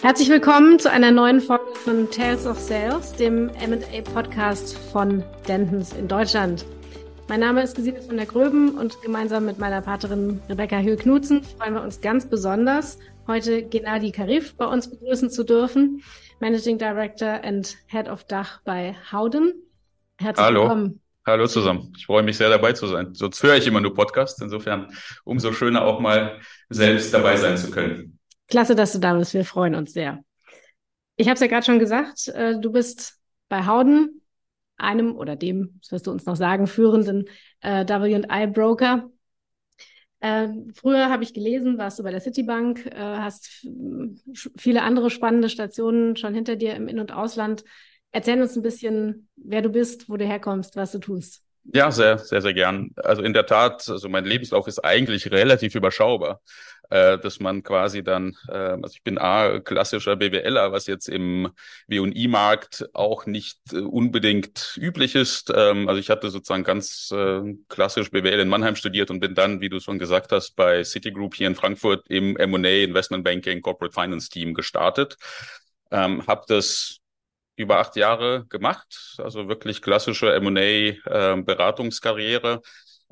Herzlich willkommen zu einer neuen Folge von Tales of Sales, dem M&A-Podcast von Dentons in Deutschland. Mein Name ist Gesine von der Gröben und gemeinsam mit meiner Partnerin Rebecca Höhl-Knutzen freuen wir uns ganz besonders, heute Gennady Karif bei uns begrüßen zu dürfen, Managing Director and Head of Dach bei Howden. Herzlich Hallo. willkommen. Hallo zusammen. Ich freue mich sehr dabei zu sein. Sonst höre ich immer nur Podcasts. Insofern umso schöner auch mal selbst dabei sein zu können. Klasse, dass du da bist. Wir freuen uns sehr. Ich habe es ja gerade schon gesagt, äh, du bist bei Howden, einem oder dem, das wirst du uns noch sagen, führenden äh, W&I-Broker. Äh, früher habe ich gelesen, warst du bei der Citibank, äh, hast viele andere spannende Stationen schon hinter dir im In- und Ausland. Erzähl uns ein bisschen, wer du bist, wo du herkommst, was du tust. Ja, sehr, sehr, sehr gern. Also in der Tat, also mein Lebenslauf ist eigentlich relativ überschaubar, äh, dass man quasi dann, äh, also ich bin A, klassischer BWLer, was jetzt im W&I-Markt auch nicht äh, unbedingt üblich ist. Ähm, also ich hatte sozusagen ganz äh, klassisch BWL in Mannheim studiert und bin dann, wie du schon gesagt hast, bei Citigroup hier in Frankfurt im M&A Investment Banking Corporate Finance Team gestartet. Ähm, habe das über acht Jahre gemacht, also wirklich klassische M&A-Beratungskarriere äh,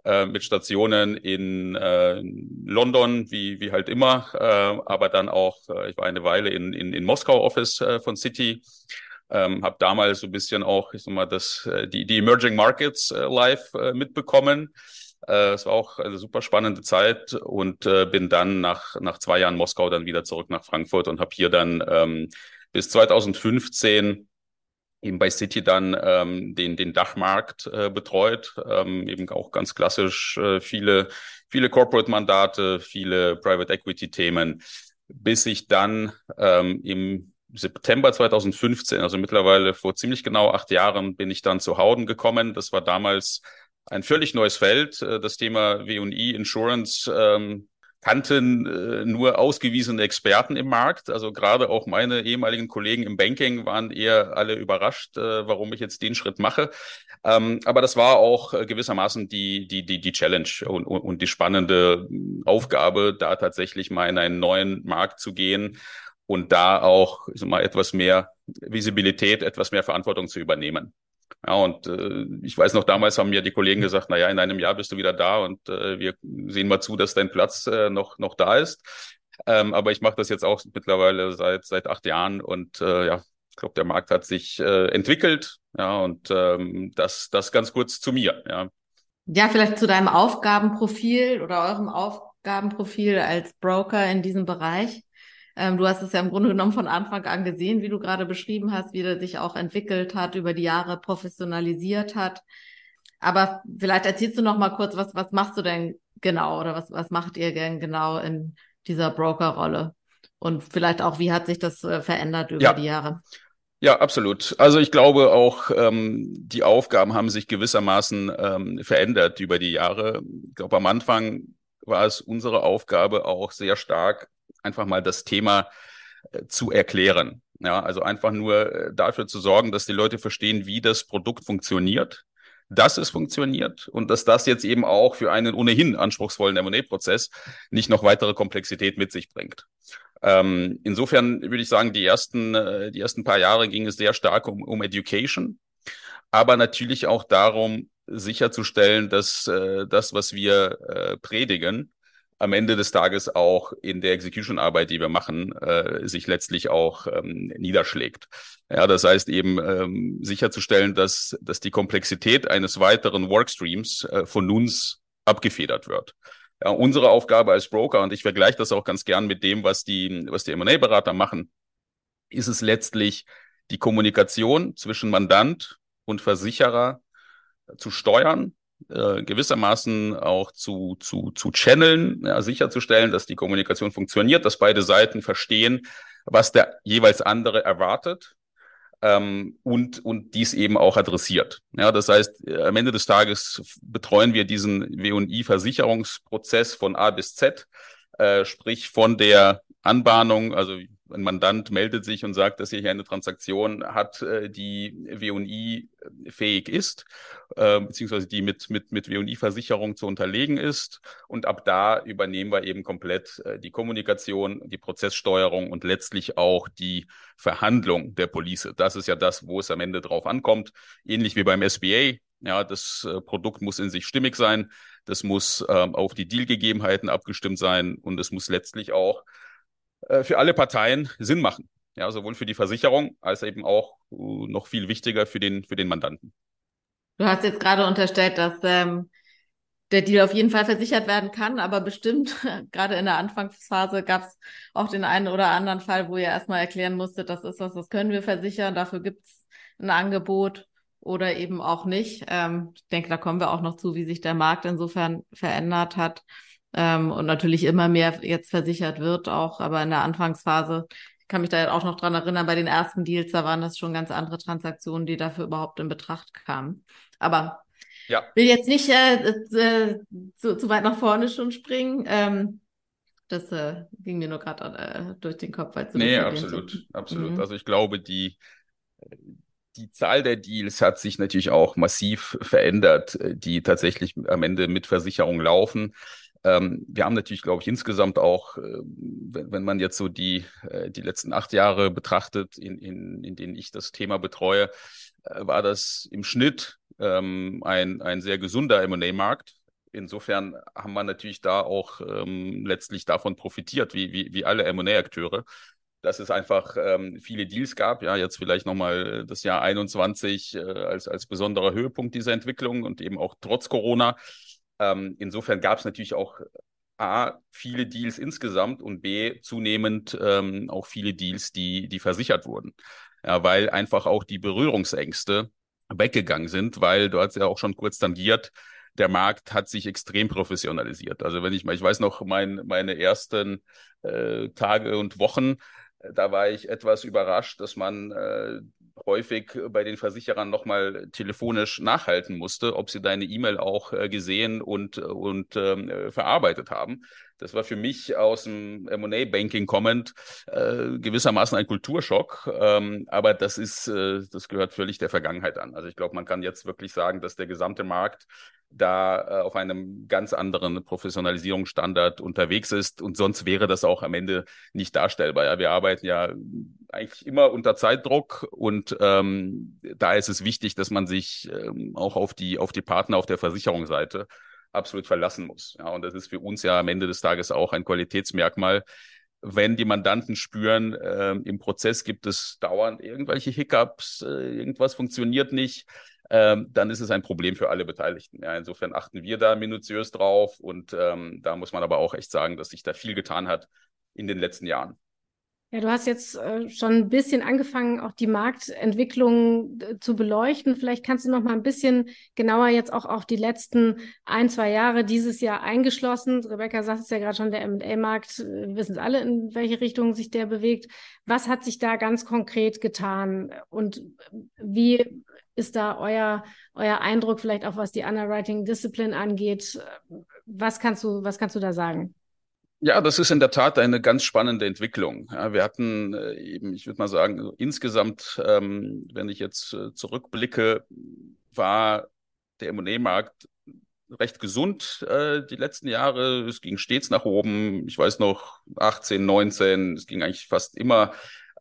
äh, mit Stationen in äh, London, wie, wie halt immer, äh, aber dann auch, äh, ich war eine Weile in, in, in Moskau Office äh, von City, ähm, habe damals so ein bisschen auch, ich sag mal, das, äh, die, die Emerging Markets äh, live äh, mitbekommen. Äh, es war auch eine super spannende Zeit und äh, bin dann nach, nach zwei Jahren Moskau dann wieder zurück nach Frankfurt und habe hier dann ähm, bis 2015 eben bei City dann ähm, den, den Dachmarkt äh, betreut, ähm, eben auch ganz klassisch äh, viele, viele Corporate-Mandate, viele Private Equity-Themen, bis ich dann ähm, im September 2015, also mittlerweile vor ziemlich genau acht Jahren, bin ich dann zu Howden gekommen. Das war damals ein völlig neues Feld, äh, das Thema W&E Insurance. Ähm, kannten äh, nur ausgewiesene Experten im Markt. Also gerade auch meine ehemaligen Kollegen im Banking waren eher alle überrascht, äh, warum ich jetzt den Schritt mache. Ähm, aber das war auch äh, gewissermaßen die, die, die, die Challenge und, und, die spannende Aufgabe, da tatsächlich mal in einen neuen Markt zu gehen und da auch ich sag mal, etwas mehr Visibilität, etwas mehr Verantwortung zu übernehmen. Ja, und äh, ich weiß noch, damals haben mir die Kollegen gesagt, na ja, in einem Jahr bist du wieder da und äh, wir sehen mal zu, dass dein Platz äh, noch, noch da ist. Ähm, aber ich mache das jetzt auch mittlerweile seit, seit acht Jahren und äh, ja, ich glaube, der Markt hat sich äh, entwickelt. Ja, und ähm, das, das ganz kurz zu mir. Ja. ja, vielleicht zu deinem Aufgabenprofil oder eurem Aufgabenprofil als Broker in diesem Bereich. Ähm, du hast es ja im Grunde genommen von Anfang an gesehen, wie du gerade beschrieben hast, wie der sich auch entwickelt hat, über die Jahre professionalisiert hat. Aber vielleicht erzählst du noch mal kurz, was, was machst du denn genau oder was, was macht ihr denn genau in dieser Brokerrolle? Und vielleicht auch, wie hat sich das äh, verändert über ja. die Jahre? Ja, absolut. Also ich glaube auch, ähm, die Aufgaben haben sich gewissermaßen ähm, verändert über die Jahre. Ich glaube, am Anfang war es unsere Aufgabe auch sehr stark, einfach mal das Thema äh, zu erklären. Ja, also einfach nur äh, dafür zu sorgen, dass die Leute verstehen, wie das Produkt funktioniert, dass es funktioniert und dass das jetzt eben auch für einen ohnehin anspruchsvollen M&A-Prozess nicht noch weitere Komplexität mit sich bringt. Ähm, insofern würde ich sagen, die ersten, äh, die ersten paar Jahre ging es sehr stark um, um Education, aber natürlich auch darum, sicherzustellen, dass äh, das, was wir äh, predigen, am Ende des Tages auch in der Execution-Arbeit, die wir machen, äh, sich letztlich auch ähm, niederschlägt. Ja, das heißt eben ähm, sicherzustellen, dass, dass die Komplexität eines weiteren Workstreams äh, von uns abgefedert wird. Ja, unsere Aufgabe als Broker, und ich vergleiche das auch ganz gern mit dem, was die, was die M&A-Berater machen, ist es letztlich die Kommunikation zwischen Mandant und Versicherer zu steuern äh, gewissermaßen auch zu, zu, zu channeln, ja, sicherzustellen, dass die Kommunikation funktioniert, dass beide Seiten verstehen, was der jeweils andere erwartet ähm, und, und dies eben auch adressiert. Ja, das heißt, äh, am Ende des Tages betreuen wir diesen W&I-Versicherungsprozess von A bis Z, äh, sprich von der Anbahnung, also ein Mandant meldet sich und sagt, dass er hier eine Transaktion hat, äh, die W&I fähig ist, äh, beziehungsweise die mit, mit, mit W&I-Versicherung zu unterlegen ist. Und ab da übernehmen wir eben komplett äh, die Kommunikation, die Prozesssteuerung und letztlich auch die Verhandlung der Police. Das ist ja das, wo es am Ende drauf ankommt. Ähnlich wie beim SBA. Ja, das äh, Produkt muss in sich stimmig sein. Das muss ähm, auf die Dealgegebenheiten abgestimmt sein und es muss letztlich auch äh, für alle Parteien Sinn machen. Ja, sowohl für die Versicherung als eben auch uh, noch viel wichtiger für den, für den Mandanten. Du hast jetzt gerade unterstellt, dass ähm, der Deal auf jeden Fall versichert werden kann, aber bestimmt, gerade in der Anfangsphase gab es auch den einen oder anderen Fall, wo ihr erstmal erklären musstet, das ist was, das können wir versichern, dafür gibt's ein Angebot oder eben auch nicht. Ähm, ich denke, da kommen wir auch noch zu, wie sich der Markt insofern verändert hat ähm, und natürlich immer mehr jetzt versichert wird auch, aber in der Anfangsphase ich kann mich da auch noch dran erinnern, bei den ersten Deals, da waren das schon ganz andere Transaktionen, die dafür überhaupt in Betracht kamen. Aber ja. will jetzt nicht äh, äh, zu, zu weit nach vorne schon springen. Ähm, das äh, ging mir nur gerade äh, durch den Kopf. Als du nee, absolut, absolut. Mhm. Also ich glaube, die, die Zahl der Deals hat sich natürlich auch massiv verändert, die tatsächlich am Ende mit Versicherung laufen. Ähm, wir haben natürlich, glaube ich, insgesamt auch, äh, wenn, wenn, man jetzt so die, äh, die letzten acht Jahre betrachtet, in, in, in denen ich das Thema betreue, äh, war das im Schnitt ähm, ein, ein sehr gesunder M&A-Markt. Insofern haben wir natürlich da auch ähm, letztlich davon profitiert, wie, wie, wie alle M&A-Akteure dass es einfach ähm, viele Deals gab. Ja, jetzt vielleicht nochmal das Jahr 21 äh, als, als besonderer Höhepunkt dieser Entwicklung und eben auch trotz Corona ähm, insofern gab es natürlich auch A, viele Deals insgesamt und B, zunehmend ähm, auch viele Deals, die, die versichert wurden. Ja, weil einfach auch die Berührungsängste weggegangen sind, weil du hast ja auch schon kurz tangiert, der Markt hat sich extrem professionalisiert. Also wenn ich mal, ich weiß noch, mein, meine ersten äh, Tage und Wochen, da war ich etwas überrascht, dass man äh, häufig bei den Versicherern nochmal telefonisch nachhalten musste, ob sie deine E-Mail auch äh, gesehen und, und ähm, verarbeitet haben. Das war für mich aus dem M&A-Banking kommend äh, gewissermaßen ein Kulturschock. Ähm, aber das ist, äh, das gehört völlig der Vergangenheit an. Also ich glaube, man kann jetzt wirklich sagen, dass der gesamte Markt da äh, auf einem ganz anderen Professionalisierungsstandard unterwegs ist. Und sonst wäre das auch am Ende nicht darstellbar. Ja, wir arbeiten ja eigentlich immer unter Zeitdruck und ähm, da ist es wichtig, dass man sich ähm, auch auf die, auf die Partner auf der Versicherungsseite absolut verlassen muss. Ja, und das ist für uns ja am Ende des Tages auch ein Qualitätsmerkmal. Wenn die Mandanten spüren, äh, im Prozess gibt es dauernd irgendwelche Hiccups, äh, irgendwas funktioniert nicht, äh, dann ist es ein Problem für alle Beteiligten. Ja, insofern achten wir da minutiös drauf und ähm, da muss man aber auch echt sagen, dass sich da viel getan hat in den letzten Jahren. Ja, du hast jetzt äh, schon ein bisschen angefangen, auch die Marktentwicklung äh, zu beleuchten. Vielleicht kannst du noch mal ein bisschen genauer jetzt auch auf die letzten ein, zwei Jahre dieses Jahr eingeschlossen. Rebecca sagt es ja gerade schon, der M&A-Markt, äh, wir wissen es alle, in welche Richtung sich der bewegt. Was hat sich da ganz konkret getan? Und wie ist da euer, euer Eindruck vielleicht auch, was die Underwriting Discipline angeht? Was kannst du, was kannst du da sagen? Ja, das ist in der Tat eine ganz spannende Entwicklung. Ja, wir hatten äh, eben, ich würde mal sagen, insgesamt, ähm, wenn ich jetzt äh, zurückblicke, war der M&A-Markt recht gesund äh, die letzten Jahre. Es ging stets nach oben. Ich weiß noch 18, 19, es ging eigentlich fast immer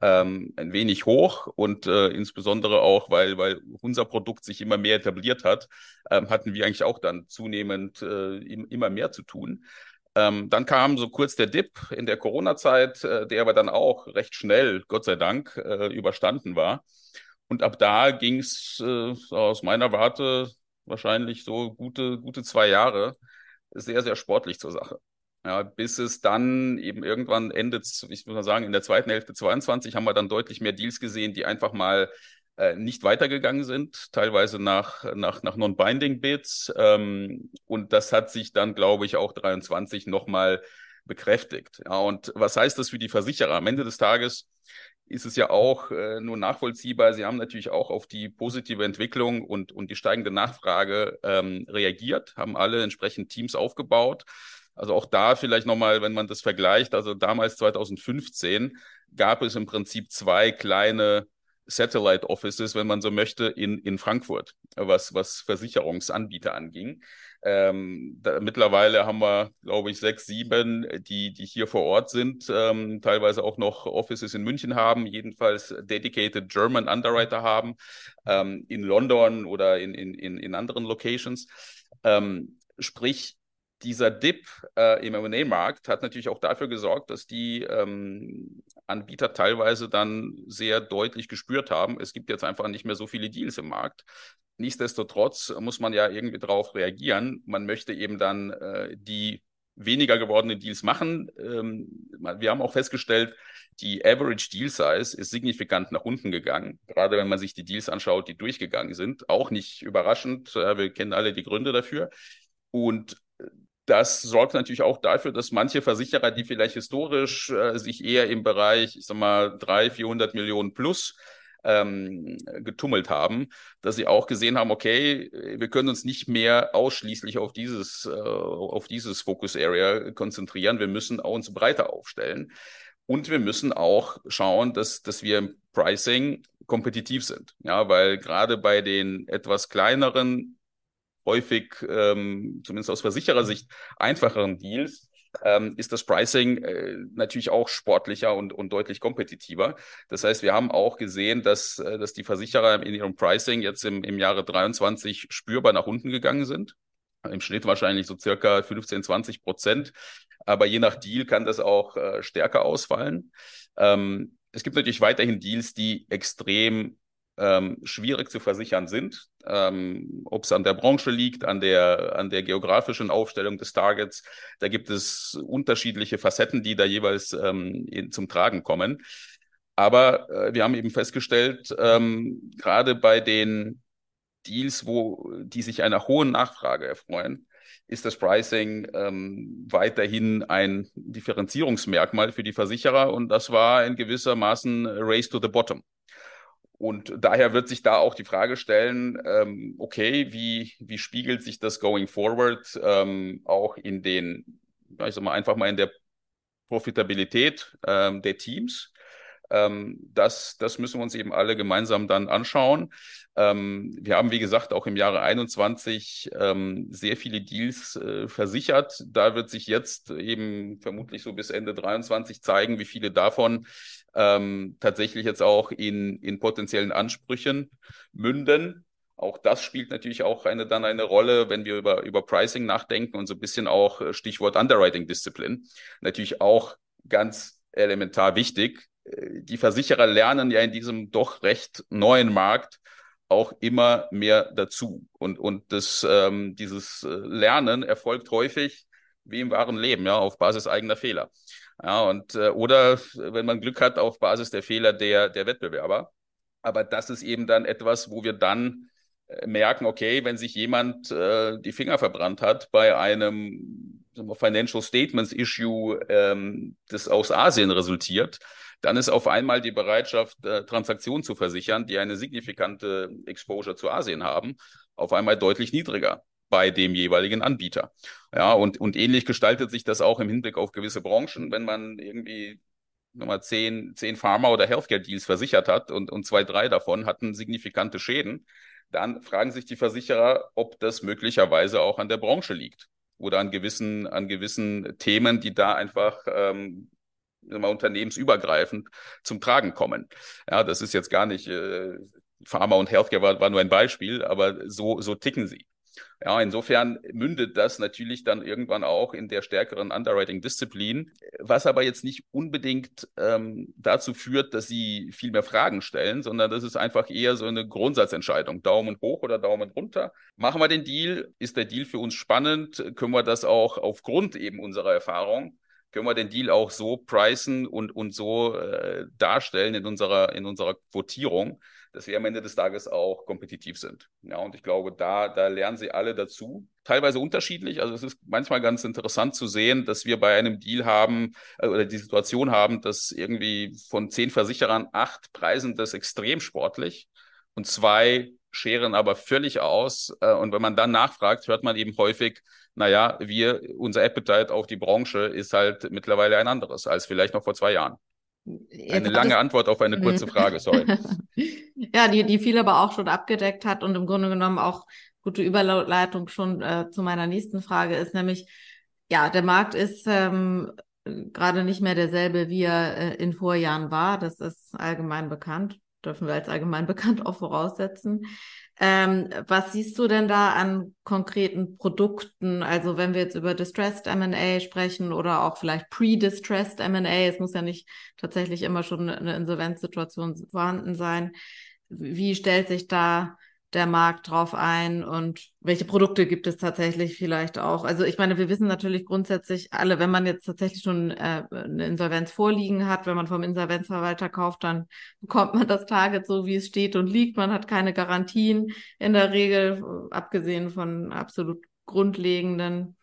ähm, ein wenig hoch und äh, insbesondere auch, weil, weil unser Produkt sich immer mehr etabliert hat, ähm, hatten wir eigentlich auch dann zunehmend äh, immer mehr zu tun. Ähm, dann kam so kurz der Dip in der Corona-Zeit, äh, der aber dann auch recht schnell, Gott sei Dank, äh, überstanden war. Und ab da ging es äh, aus meiner Warte wahrscheinlich so gute, gute zwei Jahre sehr, sehr sportlich zur Sache. Ja, bis es dann eben irgendwann endet, ich muss mal sagen, in der zweiten Hälfte 22 haben wir dann deutlich mehr Deals gesehen, die einfach mal äh, nicht weitergegangen sind, teilweise nach, nach, nach Non-Binding-Bids. Ähm, und das hat sich dann, glaube ich, auch 23 nochmal bekräftigt. Ja, und was heißt das für die Versicherer? Am Ende des Tages ist es ja auch äh, nur nachvollziehbar. Sie haben natürlich auch auf die positive Entwicklung und, und die steigende Nachfrage ähm, reagiert, haben alle entsprechend Teams aufgebaut Also auch da vielleicht nochmal, wenn man das vergleicht, also damals 2015 gab es im Prinzip zwei kleine Satellite Offices, wenn man so möchte, in, in Frankfurt, was, was Versicherungsanbieter anging. Ähm, da, mittlerweile haben wir, glaube ich, sechs, sieben, die, die hier vor Ort sind, ähm, teilweise auch noch Offices in München haben, jedenfalls dedicated German Underwriter haben, ähm, in London oder in, in, in, anderen Locations. Ähm, sprich, dieser Dip äh, im M&A-Markt hat natürlich auch dafür gesorgt, dass die ähm, Anbieter teilweise dann sehr deutlich gespürt haben, es gibt jetzt einfach nicht mehr so viele Deals im Markt. Nichtsdestotrotz muss man ja irgendwie darauf reagieren. Man möchte eben dann äh, die weniger gewordenen Deals machen. Ähm, wir haben auch festgestellt, die Average Deal Size ist signifikant nach unten gegangen. Gerade wenn man sich die Deals anschaut, die durchgegangen sind. Auch nicht überraschend. Wir kennen alle die Gründe dafür. Und das sorgt natürlich auch dafür, dass manche Versicherer, die vielleicht historisch äh, sich eher im Bereich, ich sag mal, 300, 400 Millionen plus ähm, getummelt haben, dass sie auch gesehen haben, okay, wir können uns nicht mehr ausschließlich auf dieses, äh, auf dieses Focus Area konzentrieren. Wir müssen uns breiter aufstellen. Und wir müssen auch schauen, dass, dass wir im Pricing kompetitiv sind. Ja, weil gerade bei den etwas kleineren häufig, ähm, zumindest aus Versicherersicht, einfacheren Deals, ähm, ist das Pricing äh, natürlich auch sportlicher und, und deutlich kompetitiver. Das heißt, wir haben auch gesehen, dass, äh, dass die Versicherer in ihrem Pricing jetzt im, im Jahre 23 spürbar nach unten gegangen sind. Im Schnitt wahrscheinlich so circa 15, 20 Prozent. Aber je nach Deal kann das auch äh, stärker ausfallen. Ähm, es gibt natürlich weiterhin Deals, die extrem ähm, schwierig zu versichern sind. Ähm, Ob es an der Branche liegt, an der, an der geografischen Aufstellung des Targets, da gibt es unterschiedliche Facetten, die da jeweils ähm, in, zum Tragen kommen. Aber äh, wir haben eben festgestellt, ähm, gerade bei den Deals, wo die sich einer hohen Nachfrage erfreuen, ist das Pricing ähm, weiterhin ein Differenzierungsmerkmal für die Versicherer und das war in gewissermaßen Race to the Bottom. Und daher wird sich da auch die Frage stellen, ähm, okay, wie, wie spiegelt sich das going forward ähm, auch in den, ich sag mal, einfach mal in der Profitabilität ähm, der Teams? Ähm, das, das müssen wir uns eben alle gemeinsam dann anschauen. Ähm, wir haben, wie gesagt, auch im Jahre 21 ähm, sehr viele Deals äh, versichert. Da wird sich jetzt eben vermutlich so bis Ende 23 zeigen, wie viele davon ähm, tatsächlich jetzt auch in, in potenziellen Ansprüchen münden. Auch das spielt natürlich auch eine, dann eine Rolle, wenn wir über, über Pricing nachdenken und so ein bisschen auch äh, Stichwort Underwriting Disziplin. Natürlich auch ganz elementar wichtig. Die Versicherer lernen ja in diesem doch recht neuen Markt auch immer mehr dazu. Und, und das, ähm, dieses äh, Lernen erfolgt häufig wie im wahren Leben, ja, auf Basis eigener Fehler. Ja, und äh, oder wenn man Glück hat, auf Basis der Fehler der, der Wettbewerber. Aber das ist eben dann etwas, wo wir dann äh, merken, okay, wenn sich jemand äh, die Finger verbrannt hat bei einem Financial Statements Issue, ähm, das aus Asien resultiert, dann ist auf einmal die Bereitschaft, äh, Transaktionen zu versichern, die eine signifikante Exposure zu Asien haben, auf einmal deutlich niedriger bei dem jeweiligen Anbieter. Ja, und, und ähnlich gestaltet sich das auch im Hinblick auf gewisse Branchen, wenn man irgendwie nochmal zehn, zehn Pharma- oder Healthcare-Deals versichert hat und, und zwei, drei davon hatten signifikante Schäden, dann fragen sich die Versicherer, ob das möglicherweise auch an der Branche liegt oder an gewissen, an gewissen Themen, die da einfach ähm, mal unternehmensübergreifend zum Tragen kommen. Ja, das ist jetzt gar nicht, äh, Pharma und Healthcare war, war nur ein Beispiel, aber so, so ticken sie. Ja, insofern mündet das natürlich dann irgendwann auch in der stärkeren Underwriting-Disziplin, was aber jetzt nicht unbedingt ähm, dazu führt, dass sie viel mehr Fragen stellen, sondern das ist einfach eher so eine Grundsatzentscheidung. Daumen hoch oder Daumen runter. Machen wir den Deal? Ist der Deal für uns spannend? Können wir das auch aufgrund eben unserer Erfahrung können wir den Deal auch so pricen und, und so äh, darstellen in unserer, in unserer Quotierung, dass wir am Ende des Tages auch kompetitiv sind. Ja, und ich glaube, da, da lernen sie alle dazu. Teilweise unterschiedlich. Also es ist manchmal ganz interessant zu sehen, dass wir bei einem Deal haben äh, oder die Situation haben, dass irgendwie von zehn Versicherern acht preisen das extrem sportlich und zwei scheren aber völlig aus. Äh, und wenn man dann nachfragt, hört man eben häufig, naja, wir, unser Appetite auf die Branche ist halt mittlerweile ein anderes als vielleicht noch vor zwei Jahren. Jetzt eine lange Antwort auf eine kurze Frage, sorry. ja, die, die viel aber auch schon abgedeckt hat und im Grunde genommen auch gute Überleitung schon äh, zu meiner nächsten Frage ist, nämlich, ja, der Markt ist ähm, gerade nicht mehr derselbe, wie er äh, in Vorjahren war. Das ist allgemein bekannt, dürfen wir als allgemein bekannt auch voraussetzen. Ähm, was siehst du denn da an konkreten Produkten? Also wenn wir jetzt über Distressed M&A sprechen oder auch vielleicht Pre-Distressed M&A, es muss ja nicht tatsächlich immer schon eine Insolvenzsituation vorhanden sein. Wie stellt sich da der Markt drauf ein und welche Produkte gibt es tatsächlich vielleicht auch? Also ich meine, wir wissen natürlich grundsätzlich alle, wenn man jetzt tatsächlich schon äh, eine Insolvenz vorliegen hat, wenn man vom Insolvenzverwalter kauft, dann bekommt man das Target so, wie es steht und liegt. Man hat keine Garantien in der Regel, abgesehen von absolut grundlegenden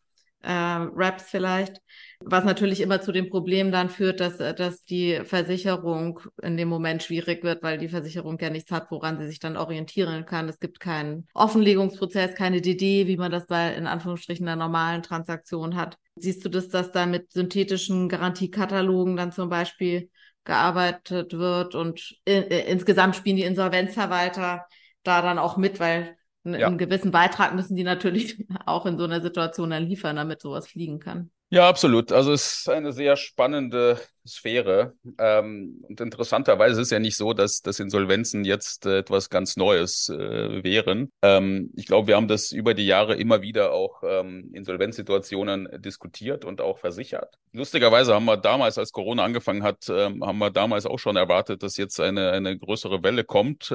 äh, Raps vielleicht. Was natürlich immer zu dem Problem dann führt, dass, dass die Versicherung in dem Moment schwierig wird, weil die Versicherung ja nichts hat, woran sie sich dann orientieren kann. Es gibt keinen Offenlegungsprozess, keine DD, wie man das bei in Anführungsstrichen einer normalen Transaktion hat. Siehst du das, dass da mit synthetischen Garantiekatalogen dann zum Beispiel gearbeitet wird und in, äh, insgesamt spielen die Insolvenzverwalter da dann auch mit, weil einen, ja. gewissen Beitrag müssen die natürlich auch in so einer Situation dann liefern, damit sowas fliegen kann. Ja, absolut. Also es ist eine sehr spannende Sphäre. Ähm, und interessanterweise ist es ja nicht so, dass, dass Insolvenzen jetzt äh, etwas ganz Neues äh, wären. Ähm, ich glaube, wir haben das über die Jahre immer wieder auch ähm, Insolvenzsituationen diskutiert und auch versichert. Lustigerweise haben wir damals, als Corona angefangen hat, ähm, haben wir damals auch schon erwartet, dass jetzt eine, eine größere Welle kommt.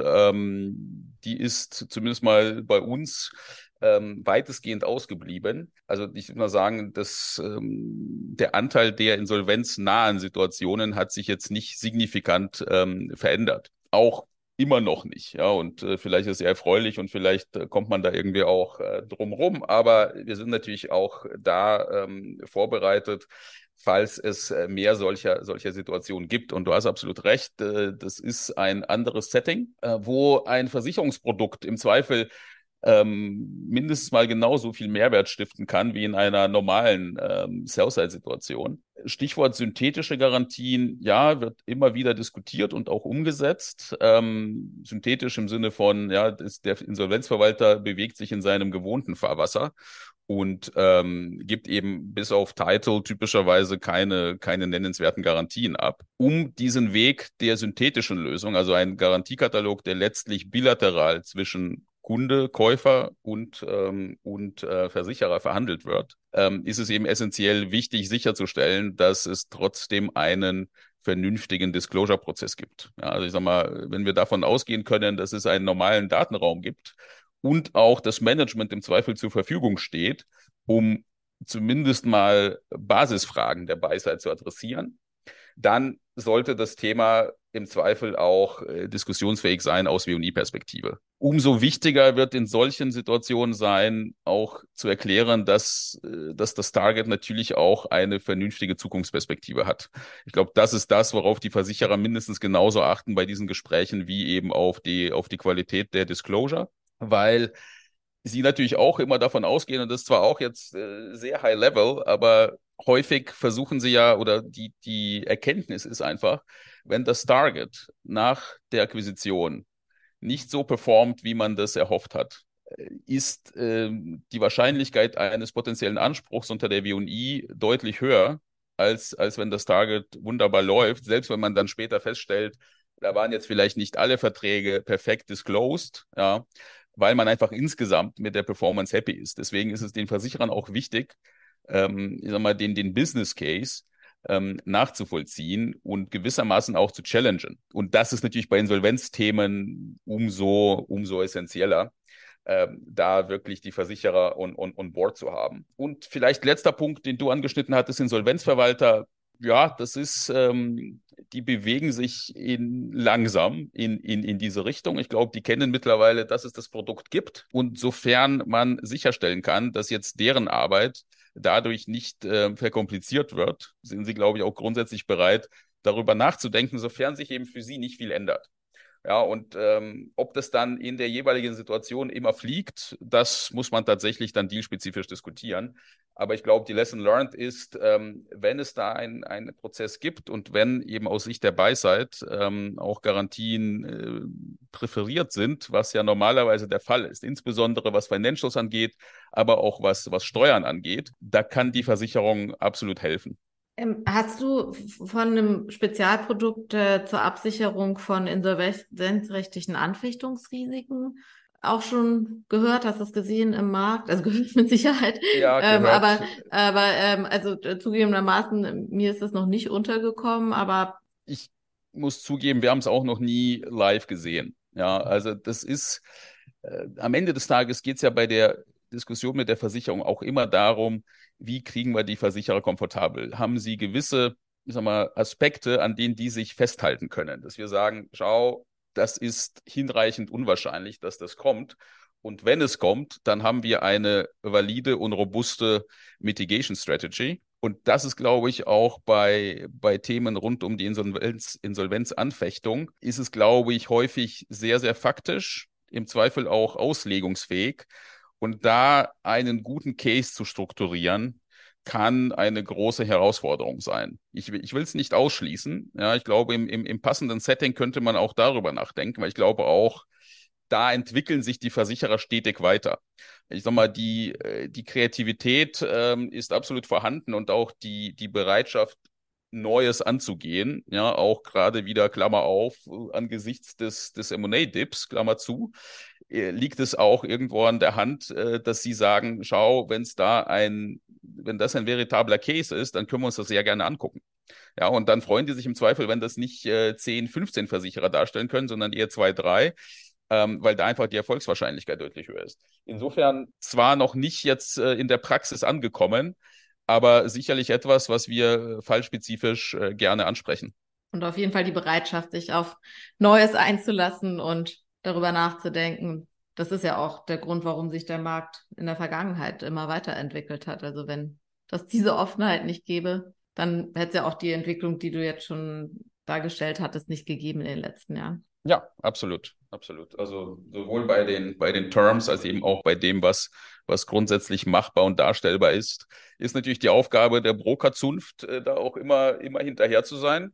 Die ist zumindest mal bei uns ähm, weitestgehend ausgeblieben. Also ich würde mal sagen, dass ähm, der Anteil der insolvenznahen Situationen hat sich jetzt nicht signifikant ähm, verändert. Auch immer noch nicht. Ja, und äh, vielleicht ist es erfreulich und vielleicht äh, kommt man da irgendwie auch äh, drum Aber wir sind natürlich auch da ähm, vorbereitet, falls es äh, mehr solcher, solcher Situationen gibt. Und du hast absolut recht, äh, das ist ein anderes Setting, äh, wo ein Versicherungsprodukt im Zweifel ähm, mindestens mal genauso viel Mehrwert stiften kann wie in einer normalen ähm, Sell-Side-Situation. Stichwort synthetische Garantien, ja, wird immer wieder diskutiert und auch umgesetzt. Ähm, synthetisch im Sinne von, ja, ist der Insolvenzverwalter bewegt sich in seinem gewohnten Fahrwasser und ähm, gibt eben bis auf Title typischerweise keine, keine nennenswerten Garantien ab. Um diesen Weg der synthetischen Lösung, also ein Garantiekatalog, der letztlich bilateral zwischen Kunde, Käufer und, ähm, und äh, Versicherer verhandelt wird, ähm, ist es eben essentiell wichtig sicherzustellen, dass es trotzdem einen vernünftigen Disclosure-Prozess gibt. Ja, also ich sag mal, wenn wir davon ausgehen können, dass es einen normalen Datenraum gibt und auch das Management im Zweifel zur Verfügung steht, um zumindest mal Basisfragen der Beizeit zu adressieren, dann sollte das Thema im Zweifel auch äh, diskussionsfähig sein aus WI-Perspektive. Umso wichtiger wird in solchen Situationen sein, auch zu erklären, dass, äh, dass das Target natürlich auch eine vernünftige Zukunftsperspektive hat. Ich glaube, das ist das, worauf die Versicherer mindestens genauso achten bei diesen Gesprächen wie eben auf die, auf die Qualität der Disclosure, weil sie natürlich auch immer davon ausgehen, und das ist zwar auch jetzt äh, sehr high level, aber häufig versuchen sie ja, oder die, die Erkenntnis ist einfach, wenn das Target nach der Akquisition nicht so performt, wie man das erhofft hat, äh, ist äh, die Wahrscheinlichkeit eines potenziellen Anspruchs unter der WI deutlich höher, als, als wenn das Target wunderbar läuft, selbst wenn man dann später feststellt, da waren jetzt vielleicht nicht alle Verträge perfekt disclosed, ja, weil man einfach insgesamt mit der Performance happy ist. Deswegen ist es den Versicherern auch wichtig, ähm, ich sag mal, den, den Business Case ähm, nachzuvollziehen und gewissermaßen auch zu challengen. Und das ist natürlich bei Insolvenzthemen umso, umso essentieller, ähm, da wirklich die Versicherer on, on, on board zu haben. Und vielleicht letzter Punkt, den du angeschnitten hattest, Insolvenzverwalter. Ja, das ist, ähm, die bewegen sich in, langsam in, in, in diese Richtung. Ich glaube, die kennen mittlerweile, dass es das Produkt gibt. Und sofern man sicherstellen kann, dass jetzt deren Arbeit dadurch nicht äh, verkompliziert wird, sind sie, glaube ich, auch grundsätzlich bereit, darüber nachzudenken, sofern sich eben für sie nicht viel ändert. Ja, und ähm, ob das dann in der jeweiligen Situation immer fliegt, das muss man tatsächlich dann dealspezifisch diskutieren. Aber ich glaube, die Lesson learned ist, ähm, wenn es da einen Prozess gibt und wenn eben aus Sicht der Buy-Side ähm, auch Garantien äh, präferiert sind, was ja normalerweise der Fall ist, insbesondere was Financials angeht, aber auch was, was Steuern angeht, da kann die Versicherung absolut helfen. Ähm, hast du von einem Spezialprodukt äh, zur Absicherung von insolvenzrechtlichen Anfechtungsrisiken auch schon gehört? Hast du es gesehen im Markt? Also gehört mit Sicherheit. Ja, ähm, aber aber ähm, also äh, zugegebenermaßen, mir ist das noch nicht untergekommen, aber. Ich muss zugeben, wir haben es auch noch nie live gesehen. Ja, also das ist äh, am Ende des Tages geht es ja bei der Diskussion mit der Versicherung auch immer darum, wie kriegen wir die Versicherer komfortabel? Haben sie gewisse, ich sag mal, Aspekte, an denen die sich festhalten können? Dass wir sagen, schau, das ist hinreichend unwahrscheinlich, dass das kommt. Und wenn es kommt, dann haben wir eine valide und robuste Mitigation Strategy. Und das ist, glaube ich, auch bei, bei Themen rund um die Insolvenz, Insolvenzanfechtung, ist es, glaube ich, häufig sehr, sehr faktisch, im Zweifel auch auslegungsfähig. Und da einen guten Case zu strukturieren, kann eine große Herausforderung sein. Ich, ich will es nicht ausschließen. Ja, ich glaube, im, im, im passenden Setting könnte man auch darüber nachdenken, weil ich glaube auch, da entwickeln sich die Versicherer stetig weiter. Ich sag mal, die, äh, die Kreativität ähm, ist absolut vorhanden und auch die, die Bereitschaft, Neues anzugehen. Ja, auch gerade wieder Klammer auf, angesichts des, des M&A-Dips, Klammer zu, äh, liegt es auch irgendwo an der Hand, äh, dass sie sagen, schau, wenn es da ein, wenn das ein veritabler Case ist, dann können wir uns das sehr gerne angucken. Ja, und dann freuen die sich im Zweifel, wenn das nicht äh, 10, 15 Versicherer darstellen können, sondern eher zwei, drei, ähm, weil da einfach die Erfolgswahrscheinlichkeit deutlich höher ist. Insofern zwar noch nicht jetzt äh, in der Praxis angekommen, aber sicherlich etwas, was wir fallspezifisch äh, gerne ansprechen. Und auf jeden Fall die Bereitschaft, sich auf Neues einzulassen und darüber nachzudenken. Das ist ja auch der Grund, warum sich der Markt in der Vergangenheit immer weiterentwickelt hat. Also wenn das diese Offenheit nicht gäbe, dann hätte es ja auch die Entwicklung, die du jetzt schon dargestellt hattest, nicht gegeben in den letzten Jahren. Ja, absolut, absolut. Also sowohl bei den, bei den Terms als eben auch bei dem, was, was grundsätzlich machbar und darstellbar ist, ist natürlich die Aufgabe der Brokerzunft, äh, da auch immer, immer hinterher zu sein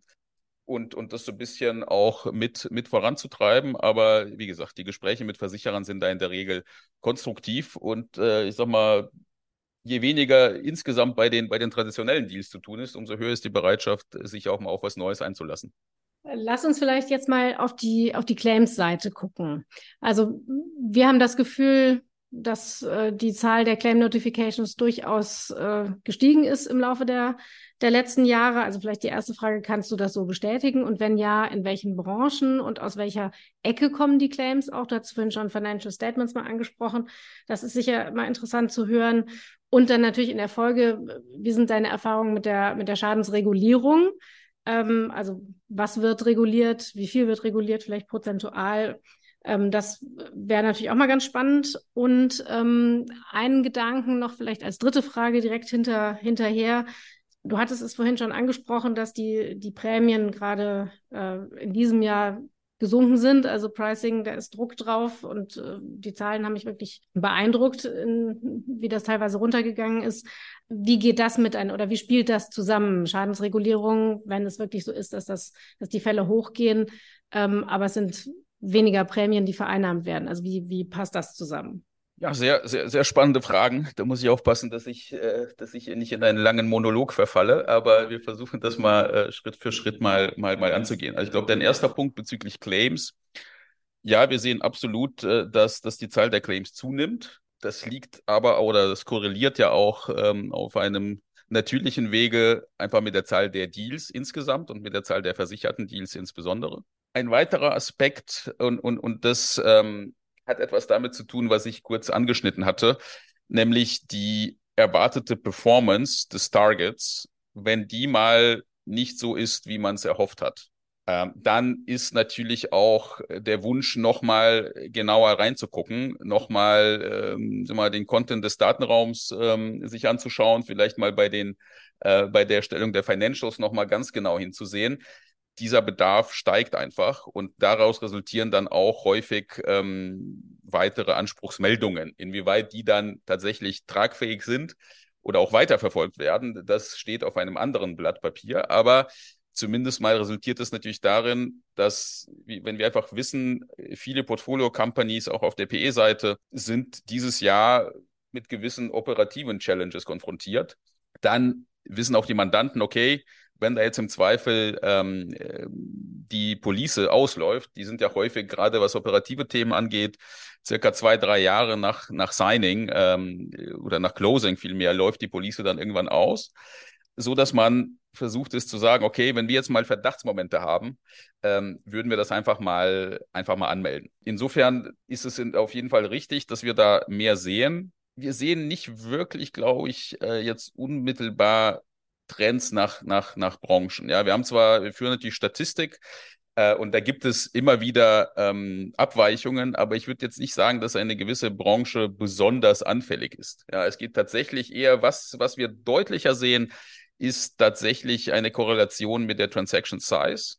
und, und das so ein bisschen auch mit, mit voranzutreiben. Aber wie gesagt, die Gespräche mit Versicherern sind da in der Regel konstruktiv und äh, ich sag mal, je weniger insgesamt bei den, bei den traditionellen Deals zu tun ist, umso höher ist die Bereitschaft, sich auch mal auf was Neues einzulassen. Lass uns vielleicht jetzt mal auf die, auf die Claims-Seite gucken. Also wir haben das Gefühl, dass äh, die Zahl der Claim Notifications durchaus äh, gestiegen ist im Laufe der, der letzten Jahre. Also vielleicht die erste Frage, kannst du das so bestätigen? Und wenn ja, in welchen Branchen und aus welcher Ecke kommen die Claims? Auch hast vorhin schon Financial Statements mal angesprochen. Das ist sicher mal interessant zu hören. Und dann natürlich in der Folge, wie sind deine Erfahrungen mit der, mit der Schadensregulierung? Ähm, also was wird reguliert? Wie viel wird reguliert? Vielleicht prozentual? Ähm, das wäre natürlich auch mal ganz spannend. Und ähm, einen Gedanken noch vielleicht als dritte Frage direkt hinter, hinterher. Du hattest es vorhin schon angesprochen, dass die, die Prämien gerade äh, in diesem Jahr gesunken sind. Also Pricing, da ist Druck drauf und äh, die Zahlen haben mich wirklich beeindruckt, in, wie das teilweise runtergegangen ist. Wie geht das mit ein oder wie spielt das zusammen? Schadensregulierung, wenn es wirklich so ist, dass das, dass die Fälle hochgehen, ähm, aber es sind weniger Prämien, die vereinnahmt werden. Also wie, wie passt das zusammen? Ja, sehr, sehr, sehr spannende Fragen. Da muss ich aufpassen, dass ich, äh, dass ich nicht in einen langen Monolog verfalle, aber wir versuchen das mal äh, Schritt für Schritt mal, mal, mal anzugehen. Also ich glaube, dein erster Punkt bezüglich Claims. Ja, wir sehen absolut, äh, dass, dass die Zahl der Claims zunimmt. Das liegt aber, oder das korreliert ja auch ähm, auf einem natürlichen Wege einfach mit der Zahl der Deals insgesamt und mit der Zahl der versicherten Deals insbesondere ein weiterer Aspekt, und, und, und das ähm, hat etwas damit zu tun, was ich kurz angeschnitten hatte, nämlich die erwartete Performance des Targets, wenn die mal nicht so ist, wie man es erhofft hat. Ähm, dann ist natürlich auch der Wunsch, nochmal genauer reinzugucken, nochmal ähm, mal den Content des Datenraums ähm, sich anzuschauen, vielleicht mal bei den äh, bei der Erstellung der Financials nochmal ganz genau hinzusehen dieser Bedarf steigt einfach und daraus resultieren dann auch häufig ähm, weitere Anspruchsmeldungen. Inwieweit die dann tatsächlich tragfähig sind oder auch weiterverfolgt werden, das steht auf einem anderen Blatt Papier. Aber zumindest mal resultiert es natürlich darin, dass, wenn wir einfach wissen, viele Portfolio-Companies auch auf der PE-Seite sind dieses Jahr mit gewissen operativen Challenges konfrontiert, dann wissen auch die Mandanten, okay, wenn da jetzt im Zweifel ähm, die Police ausläuft, die sind ja häufig gerade was operative Themen angeht, circa zwei, drei Jahre nach, nach Signing ähm, oder nach Closing vielmehr läuft die Police dann irgendwann aus, so dass man versucht ist zu sagen, okay, wenn wir jetzt mal Verdachtsmomente haben, ähm, würden wir das einfach mal einfach mal anmelden. Insofern ist es auf jeden Fall richtig, dass wir da mehr sehen. Wir sehen nicht wirklich, glaube ich, äh, jetzt unmittelbar Trends nach, nach, nach Branchen. Ja, wir haben zwar, wir führen natürlich Statistik, äh, und da gibt es immer wieder ähm, Abweichungen, aber ich würde jetzt nicht sagen, dass eine gewisse Branche besonders anfällig ist. Ja, es geht tatsächlich eher, was, was wir deutlicher sehen, ist tatsächlich eine Korrelation mit der Transaction Size.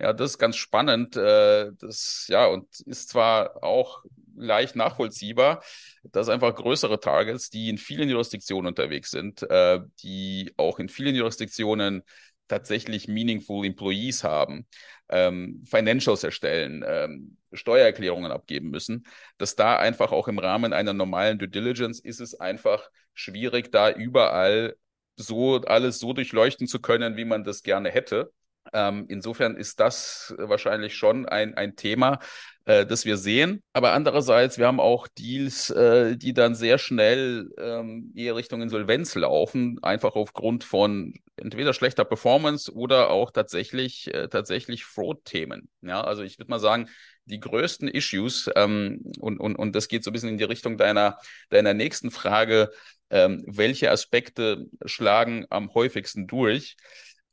Ja, das ist ganz spannend. Äh, das, ja, und ist zwar auch leicht nachvollziehbar, dass einfach größere Targets, die in vielen Jurisdiktionen unterwegs sind, äh, die auch in vielen Jurisdiktionen tatsächlich meaningful Employees haben, ähm, Financials erstellen, ähm, Steuererklärungen abgeben müssen, dass da einfach auch im Rahmen einer normalen Due Diligence ist es einfach schwierig, da überall so alles so durchleuchten zu können, wie man das gerne hätte. Ähm, insofern ist das wahrscheinlich schon ein, ein Thema, äh, das wir sehen. Aber andererseits, wir haben auch Deals, äh, die dann sehr schnell ähm, eher Richtung Insolvenz laufen, einfach aufgrund von entweder schlechter Performance oder auch tatsächlich, äh, tatsächlich Fraud-Themen. Ja, also ich würde mal sagen, die größten Issues, ähm, und, und, und das geht so ein bisschen in die Richtung deiner, deiner nächsten Frage, ähm, welche Aspekte schlagen am häufigsten durch?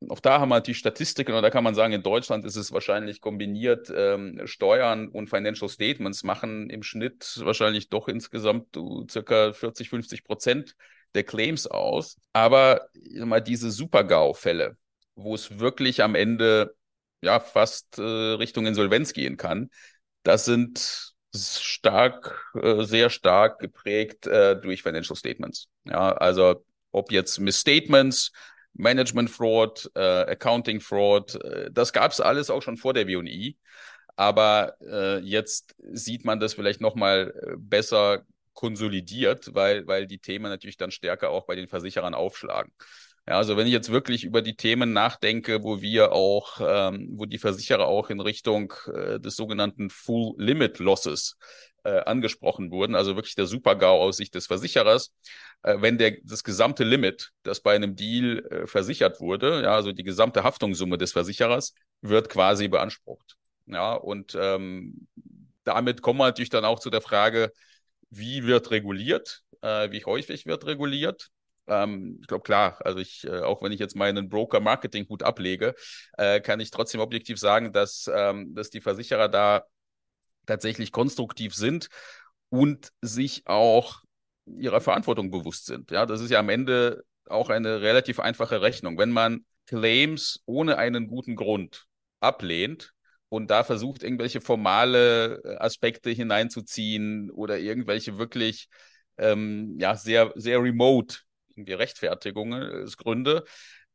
Auch da haben wir die Statistiken und da kann man sagen, in Deutschland ist es wahrscheinlich kombiniert, ähm, Steuern und Financial Statements machen im Schnitt wahrscheinlich doch insgesamt circa 40, 50 Prozent der Claims aus. Aber mal diese Super-GAU-Fälle, wo es wirklich am Ende ja fast äh, Richtung Insolvenz gehen kann, das sind stark, äh, sehr stark geprägt äh, durch Financial Statements. Ja, also ob jetzt Misstatements, Management Fraud, äh, Accounting Fraud, äh, das gab es alles auch schon vor der WI. Aber äh, jetzt sieht man das vielleicht nochmal äh, besser konsolidiert, weil, weil die Themen natürlich dann stärker auch bei den Versicherern aufschlagen. Ja, also wenn ich jetzt wirklich über die Themen nachdenke, wo wir auch, ähm, wo die Versicherer auch in Richtung äh, des sogenannten Full Limit Losses äh, angesprochen wurden, also wirklich der Super-GAU aus Sicht des Versicherers, äh, wenn der das gesamte Limit, das bei einem Deal äh, versichert wurde, ja, also die gesamte Haftungssumme des Versicherers, wird quasi beansprucht. Ja, und ähm, damit kommen wir natürlich dann auch zu der Frage, wie wird reguliert, äh, wie häufig wird reguliert. Ähm, ich glaube, klar, also ich, äh, auch wenn ich jetzt meinen Broker-Marketing-Hut ablege, äh, kann ich trotzdem objektiv sagen, dass, ähm, dass die Versicherer da tatsächlich konstruktiv sind und sich auch ihrer Verantwortung bewusst sind. Ja, das ist ja am Ende auch eine relativ einfache Rechnung. Wenn man Claims ohne einen guten Grund ablehnt und da versucht, irgendwelche formale äh, Aspekte hineinzuziehen oder irgendwelche wirklich ähm, ja, sehr, sehr remote irgendwie Rechtfertigungen, äh, Gründe,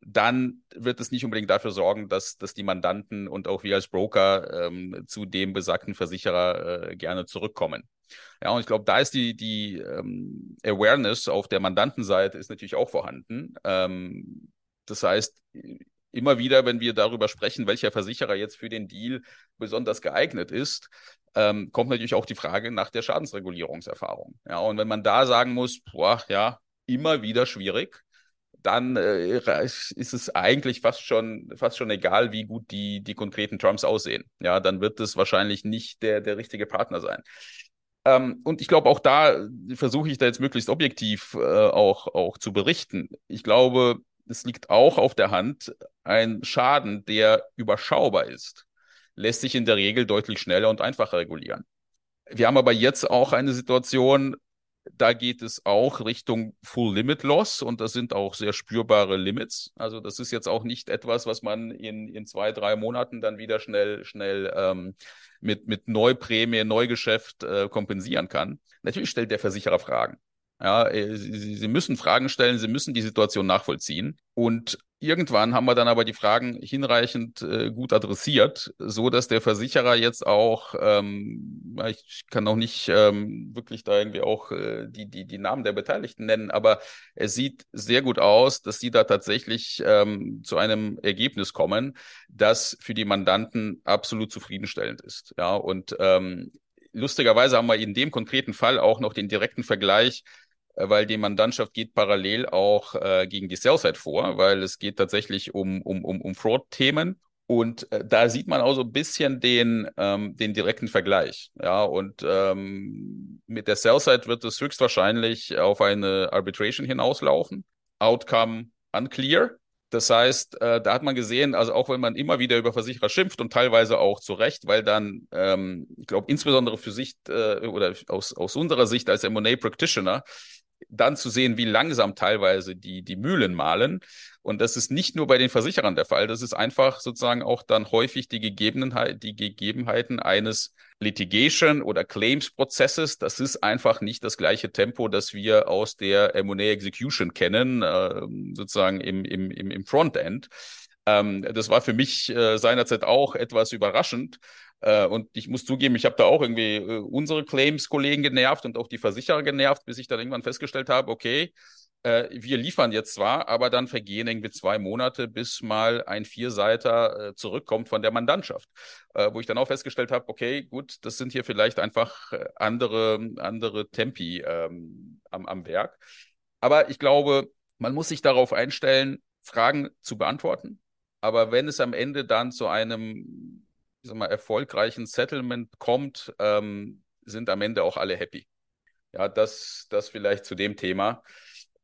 dann wird es nicht unbedingt dafür sorgen, dass, dass die Mandanten und auch wir als Broker ähm, zu dem besagten Versicherer äh, gerne zurückkommen. Ja, und ich glaube, da ist die, die ähm, Awareness auf der Mandantenseite ist natürlich auch vorhanden. Ähm, das heißt, immer wieder, wenn wir darüber sprechen, welcher Versicherer jetzt für den Deal besonders geeignet ist, ähm, kommt natürlich auch die Frage nach der Schadensregulierungserfahrung. Ja, und wenn man da sagen muss, boah, ja, immer wieder schwierig, dann äh, ist es eigentlich fast schon, fast schon egal, wie gut die, die konkreten Terms aussehen. Ja, dann wird es wahrscheinlich nicht der, der richtige Partner sein. Ähm, und ich glaube, auch da versuche ich da jetzt möglichst objektiv äh, auch, auch zu berichten. Ich glaube, es liegt auch auf der Hand, ein Schaden, der überschaubar ist, lässt sich in der Regel deutlich schneller und einfacher regulieren. Wir haben aber jetzt auch eine Situation, Da geht es auch Richtung Full Limit Loss und das sind auch sehr spürbare Limits. Also das ist jetzt auch nicht etwas, was man in, in zwei, drei Monaten dann wieder schnell, schnell ähm, mit, mit Neuprämie, Neugeschäft äh, kompensieren kann. Natürlich stellt der Versicherer Fragen. Ja, äh, sie, sie müssen Fragen stellen, sie müssen die Situation nachvollziehen. Und irgendwann haben wir dann aber die Fragen hinreichend äh, gut adressiert, so dass der Versicherer jetzt auch, ähm, ich kann auch nicht ähm, wirklich da irgendwie auch äh, die, die, die Namen der Beteiligten nennen, aber es sieht sehr gut aus, dass sie da tatsächlich ähm, zu einem Ergebnis kommen, das für die Mandanten absolut zufriedenstellend ist. Ja, und ähm, lustigerweise haben wir in dem konkreten Fall auch noch den direkten Vergleich weil die Mandantschaft geht parallel auch äh, gegen die Sell-Side vor, weil es geht tatsächlich um, um, um, um Fraud-Themen. Und äh, da sieht man auch so ein bisschen den, ähm, den direkten Vergleich. Ja, und ähm, mit der Sell-Side wird es höchstwahrscheinlich auf eine Arbitration hinauslaufen. Outcome unclear. Das heißt, äh, da hat man gesehen, also auch wenn man immer wieder über Versicherer schimpft und teilweise auch zu Recht, weil dann, ähm, ich glaube, insbesondere für Sicht äh, oder aus, aus unserer Sicht als M&A Practitioner, dann zu sehen, wie langsam teilweise die, die Mühlen malen. Und das ist nicht nur bei den Versicherern der Fall, das ist einfach sozusagen auch dann häufig die, Gegebenheit, die Gegebenheiten eines Litigation oder Claims-Prozesses. Das ist einfach nicht das gleiche Tempo, das wir aus der M&A Execution kennen, äh, sozusagen im, im, im, im Frontend. Ähm, das war für mich äh, seinerzeit auch etwas überraschend. Äh, und ich muss zugeben, ich habe da auch irgendwie äh, unsere Claims-Kollegen genervt und auch die Versicherer genervt, bis ich dann irgendwann festgestellt habe, okay, äh, wir liefern jetzt zwar, aber dann vergehen irgendwie zwei Monate, bis mal ein Vierseiter äh, zurückkommt von der Mandantschaft. Äh, wo ich dann auch festgestellt habe, okay, gut, das sind hier vielleicht einfach andere, andere Tempi ähm, am, am Werk. Aber ich glaube, man muss sich darauf einstellen, Fragen zu beantworten. Aber wenn es am Ende dann zu einem ich sag mal, erfolgreichen Settlement kommt, ähm, sind am Ende auch alle happy. Ja, das, das vielleicht zu dem Thema.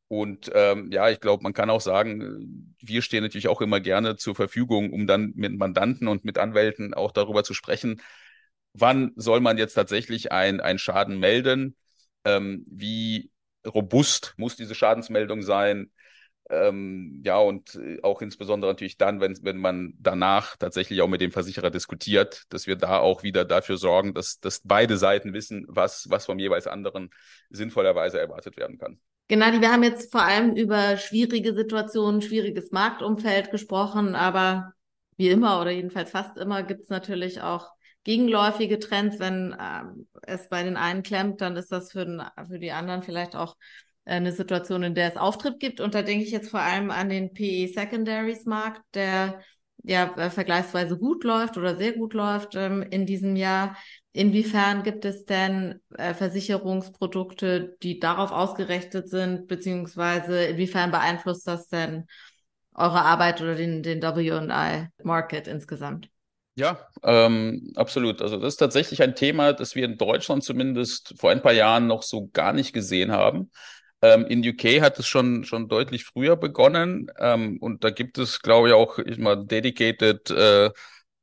Und ähm, ja, ich glaube, man kann auch sagen, wir stehen natürlich auch immer gerne zur Verfügung, um dann mit Mandanten und mit Anwälten auch darüber zu sprechen, wann soll man jetzt tatsächlich ein, ein Schaden melden, ähm, wie robust muss diese Schadensmeldung sein, ähm, ja, und äh, auch insbesondere natürlich dann, wenn, wenn man danach tatsächlich auch mit dem Versicherer diskutiert, dass wir da auch wieder dafür sorgen, dass, dass beide Seiten wissen, was, was vom jeweils anderen sinnvollerweise erwartet werden kann. Genau, wir haben jetzt vor allem über schwierige Situationen, schwieriges Marktumfeld gesprochen, aber wie immer oder jedenfalls fast immer gibt es natürlich auch gegenläufige Trends. Wenn äh, es bei den einen klemmt, dann ist das für, den, für die anderen vielleicht auch eine Situation, in der es Auftritt gibt. Und da denke ich jetzt vor allem an den PE Secondaries Markt, der ja äh, vergleichsweise gut läuft oder sehr gut läuft ähm, in diesem Jahr. Inwiefern gibt es denn äh, Versicherungsprodukte, die darauf ausgerichtet sind, beziehungsweise inwiefern beeinflusst das denn eure Arbeit oder den, den WI-Market insgesamt? Ja, ähm, absolut. Also das ist tatsächlich ein Thema, das wir in Deutschland zumindest vor ein paar Jahren noch so gar nicht gesehen haben. Ähm, in UK hat es schon, schon deutlich früher begonnen. Ähm, und da gibt es, glaube ich, auch ich dedicated äh,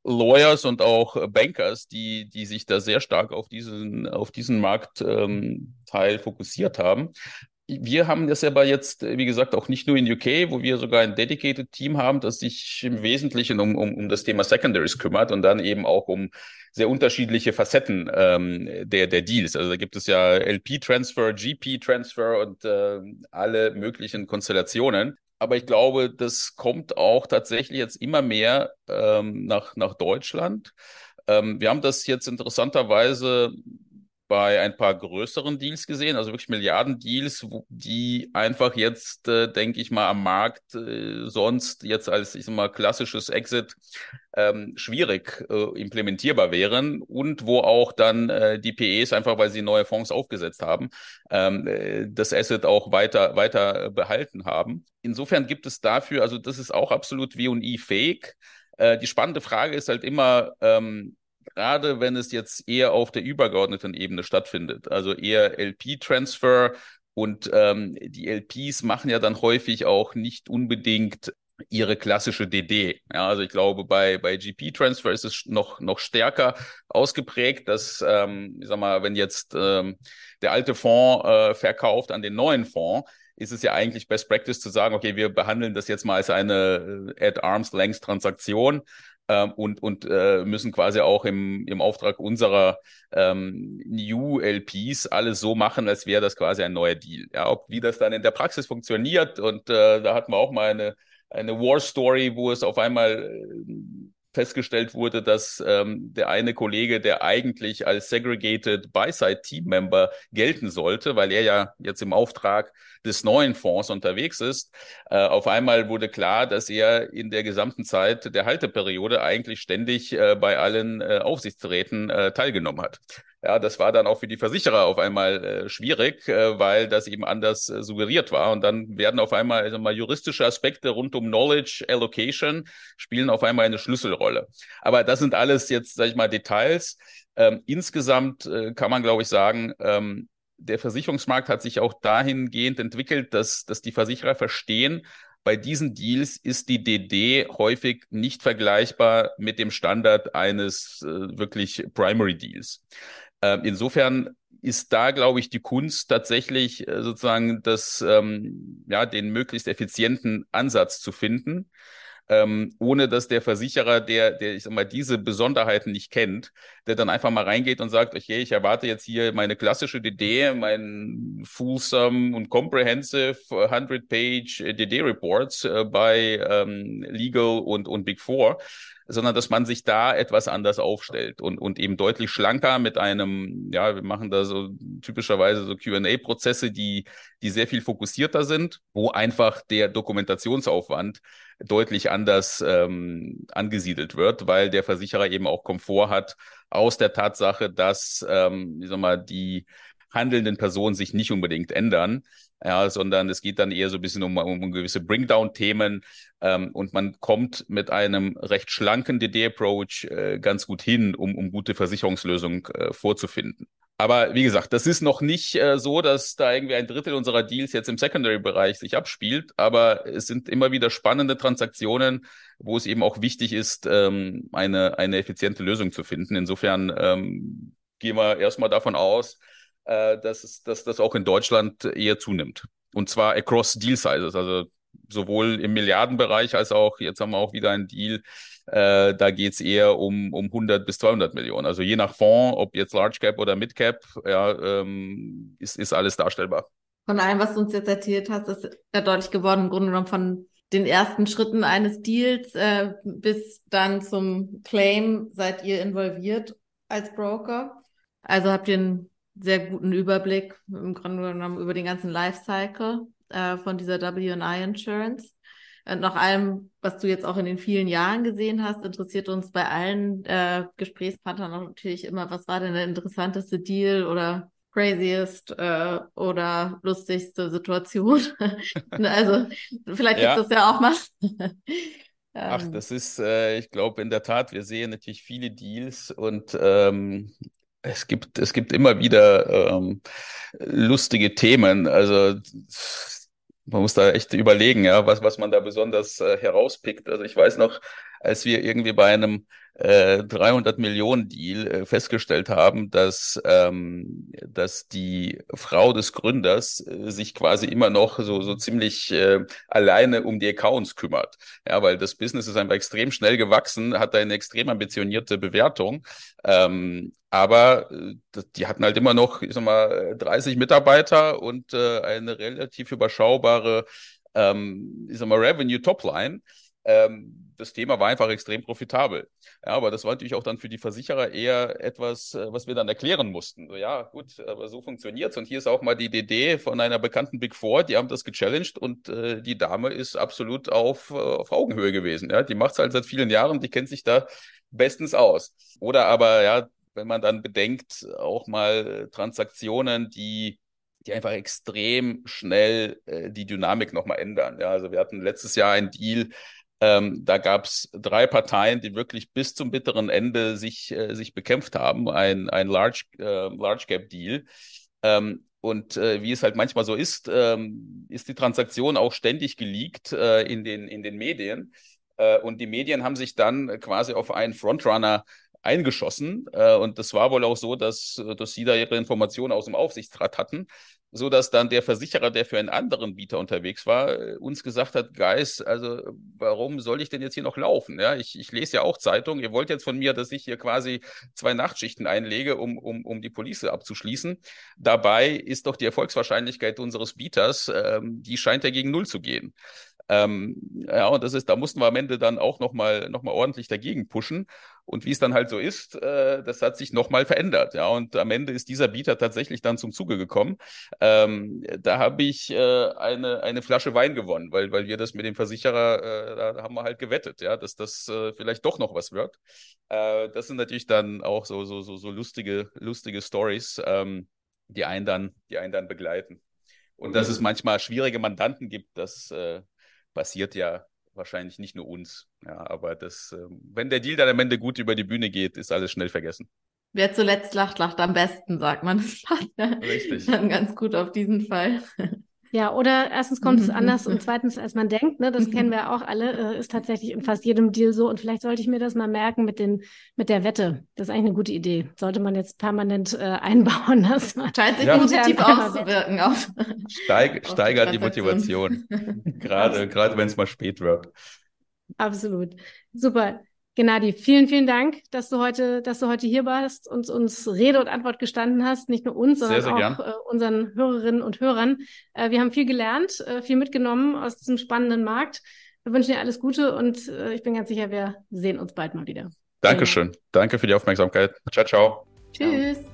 Lawyers und auch Bankers, die, die sich da sehr stark auf diesen, auf diesen Marktteil ähm, fokussiert haben. Wir haben das aber jetzt, wie gesagt, auch nicht nur in UK, wo wir sogar ein dedicated Team haben, das sich im Wesentlichen um, um, um das Thema Secondaries kümmert und dann eben auch um sehr unterschiedliche Facetten ähm, der, der Deals. Also da gibt es ja LP-Transfer, GP-Transfer und äh, alle möglichen Konstellationen. Aber ich glaube, das kommt auch tatsächlich jetzt immer mehr ähm, nach, nach Deutschland. Ähm, wir haben das jetzt interessanterweise bei ein paar größeren Deals gesehen, also wirklich Milliarden-Deals, die einfach jetzt, äh, denke ich mal, am Markt äh, sonst jetzt als, ich sag mal, klassisches Exit ähm, schwierig äh, implementierbar wären und wo auch dann äh, die PEs einfach, weil sie neue Fonds aufgesetzt haben, ähm, äh, das Asset auch weiter, weiter behalten haben. Insofern gibt es dafür, also das ist auch absolut W&I fähig. Äh, die spannende Frage ist halt immer, ähm, gerade wenn es jetzt eher auf der übergeordneten Ebene stattfindet, also eher LP-Transfer und ähm, die LPs machen ja dann häufig auch nicht unbedingt ihre klassische DD. Ja, also ich glaube, bei, bei GP-Transfer ist es noch, noch stärker ausgeprägt, dass, ähm, ich sag mal, wenn jetzt ähm, der alte Fonds äh, verkauft an den neuen Fonds, ist es ja eigentlich Best Practice zu sagen, okay, wir behandeln das jetzt mal als eine äh, ähm, und, und äh, müssen quasi auch im, im Auftrag unserer ähm, New LPs alles so machen, als wäre das quasi ein neuer Deal. Ja, ob wie das dann in der Praxis funktioniert und äh, da hatten wir auch mal eine eine War Story, wo es auf einmal äh, festgestellt wurde, dass ähm, der eine Kollege, der eigentlich als Segregated Buy-Side Team Member gelten sollte, weil er ja jetzt im Auftrag des neuen Fonds unterwegs ist, äh, auf einmal wurde klar, dass er in der gesamten Zeit der Halteperiode eigentlich ständig äh, bei allen äh, Aufsichtsräten äh, teilgenommen hat. Ja, das war dann auch für die Versicherer auf einmal äh, schwierig, äh, weil das eben anders äh, suggeriert war. Und dann werden auf einmal also mal juristische Aspekte rund um Knowledge Allocation spielen auf einmal eine Schlüsselrolle. Aber das sind alles jetzt, sag ich mal, Details. Ähm, insgesamt äh, kann man, glaube ich, sagen, ähm, der Versicherungsmarkt hat sich auch dahingehend entwickelt, dass, dass die Versicherer verstehen, bei diesen Deals ist die DD häufig nicht vergleichbar mit dem Standard eines äh, wirklich Primary Deals. Ähm, insofern ist da, glaube ich, die Kunst tatsächlich äh, sozusagen das, ähm, ja, den möglichst effizienten Ansatz zu finden. Ähm, ohne dass der Versicherer, der, der, ich sag mal, diese Besonderheiten nicht kennt, der dann einfach mal reingeht und sagt, okay, ich erwarte jetzt hier meine klassische DD, mein Fulsome und Comprehensive 100-Page DD-Reports äh, bei ähm, Legal und, und Big Four sondern dass man sich da etwas anders aufstellt und, und eben deutlich schlanker mit einem, ja, wir machen da so typischerweise so QA-Prozesse, die, die sehr viel fokussierter sind, wo einfach der Dokumentationsaufwand deutlich anders ähm, angesiedelt wird, weil der Versicherer eben auch Komfort hat aus der Tatsache, dass, ähm, wie sag mal, die handelnden Personen sich nicht unbedingt ändern, ja, sondern es geht dann eher so ein bisschen um, um gewisse Bringdown-Themen ähm, und man kommt mit einem recht schlanken DD-Approach äh, ganz gut hin, um, um gute Versicherungslösungen äh, vorzufinden. Aber wie gesagt, das ist noch nicht äh, so, dass da irgendwie ein Drittel unserer Deals jetzt im Secondary-Bereich sich abspielt, aber es sind immer wieder spannende Transaktionen, wo es eben auch wichtig ist, ähm, eine, eine effiziente Lösung zu finden. Insofern ähm, gehen wir erstmal davon aus, äh, dass, es, dass das auch in Deutschland eher zunimmt. Und zwar across Deal Sizes, also sowohl im Milliardenbereich als auch, jetzt haben wir auch wieder einen Deal, äh, da geht's eher um, um 100 bis 200 Millionen. Also je nach Fonds, ob jetzt Large Cap oder Mid Cap, ja, ähm, ist, ist alles darstellbar. Von allem, was du uns jetzt erzählt hast, ist ja deutlich geworden, im Grunde genommen von den ersten Schritten eines Deals äh, bis dann zum Claim seid ihr involviert als Broker. Also habt ihr einen sehr guten Überblick im Grunde genommen über den ganzen Lifecycle äh, von dieser W&I Insurance. Und nach allem, was du jetzt auch in den vielen Jahren gesehen hast, interessiert uns bei allen äh, Gesprächspartnern natürlich immer, was war denn der interessanteste Deal oder craziest äh, oder lustigste Situation. also vielleicht ja. gibt es ja auch mal. Ach, ähm. das ist, äh, ich glaube, in der Tat, wir sehen natürlich viele Deals und ähm, es gibt, es gibt immer wieder ähm, lustige Themen. Also man muss da echt überlegen, ja, was, was man da besonders äh, herauspickt. Also ich weiß noch, als wir irgendwie bei einem äh, 300 Millionen Deal äh, festgestellt haben, dass, ähm, dass die Frau des Gründers äh, sich quasi immer noch so, so ziemlich äh, alleine um die Accounts kümmert. Ja, weil das Business ist einfach extrem schnell gewachsen, hat eine extrem ambitionierte Bewertung. Ähm, aber äh, die hatten halt immer noch, ich sag mal, 30 Mitarbeiter und äh, eine relativ überschaubare, ähm, ich sag mal, Revenue Topline. Ähm, das Thema war einfach extrem profitabel. Ja, aber das war natürlich auch dann für die Versicherer eher etwas, äh, was wir dann erklären mussten. So, ja, gut, aber so funktioniert's. Und hier ist auch mal die DD von einer bekannten Big Four, die haben das gechallenged und äh, die Dame ist absolut auf, äh, auf Augenhöhe gewesen. Ja, die macht's halt seit vielen Jahren, die kennt sich da bestens aus. Oder aber, ja, wenn man dann bedenkt, auch mal Transaktionen, die die einfach extrem schnell äh, die Dynamik nochmal ändern. Ja, also wir hatten letztes Jahr einen Deal, ähm, da gab es drei Parteien, die wirklich bis zum bitteren Ende sich, äh, sich bekämpft haben, ein, ein Large, äh, Large Cap Deal. Ähm, und äh, wie es halt manchmal so ist, ähm, ist die Transaktion auch ständig geleakt äh, in, den, in den Medien. Äh, und die Medien haben sich dann quasi auf einen Frontrunner eingeschossen. Äh, und das war wohl auch so, dass, dass sie da ihre Informationen aus dem Aufsichtsrat hatten so dass dann der Versicherer, der für einen anderen Bieter unterwegs war, äh, uns gesagt hat, Guys, also warum soll ich denn jetzt hier noch laufen? Ja, ich, ich lese ja auch Zeitung. Ihr wollt jetzt von mir, dass ich hier quasi zwei Nachtschichten einlege, um, um, um die Police abzuschließen. Dabei ist doch die Erfolgswahrscheinlichkeit unseres Bieters, ähm, die scheint ja gegen Null zu gehen. Ähm, ja, und das ist, da mussten wir am Ende dann auch nochmal noch mal ordentlich dagegen pushen. Und wie es dann halt so ist, äh, das hat sich nochmal verändert. Ja, und am Ende ist dieser Bieter tatsächlich dann zum Zuge gekommen. Ähm, da habe ich äh, eine, eine Flasche Wein gewonnen, weil, weil wir das mit dem Versicherer, äh, da haben wir halt gewettet, ja, dass das äh, vielleicht doch noch was wird. Äh, das sind natürlich dann auch so, so, so, so lustige, lustige Stories, ähm, die einen dann, die einen dann begleiten. Und dass es manchmal schwierige Mandanten gibt, das äh, passiert ja wahrscheinlich nicht nur uns. Ja, aber das, ähm, wenn der Deal dann am Ende gut über die Bühne geht, ist alles schnell vergessen. Wer zuletzt lacht, lacht am besten, sagt man. Das passt ja Richtig. dann ganz gut auf diesen Fall. Ja, oder erstens kommt es anders und zweitens, als man denkt, ne, das kennen wir auch alle, äh, ist tatsächlich in fast jedem Deal so. Und vielleicht sollte ich mir das mal merken mit, den, mit der Wette. Das ist eigentlich eine gute Idee. Sollte man jetzt permanent äh, einbauen. Das Scheint sich ja. positiv auszuwirken. Auf Steig, steigert die Motivation. gerade gerade wenn es mal spät wird. Absolut. Super. Gennadi, vielen, vielen Dank, dass du heute, dass du heute hier warst und uns Rede und Antwort gestanden hast. Nicht nur uns, sondern sehr, sehr auch äh, unseren Hörerinnen und Hörern. Äh, wir haben viel gelernt, äh, viel mitgenommen aus diesem spannenden Markt. Wir wünschen dir alles Gute und ich bin ganz sicher, wir sehen uns bald mal wieder. Dankeschön. Danke für die Aufmerksamkeit. Ciao, ciao. Tschüss. Ciao.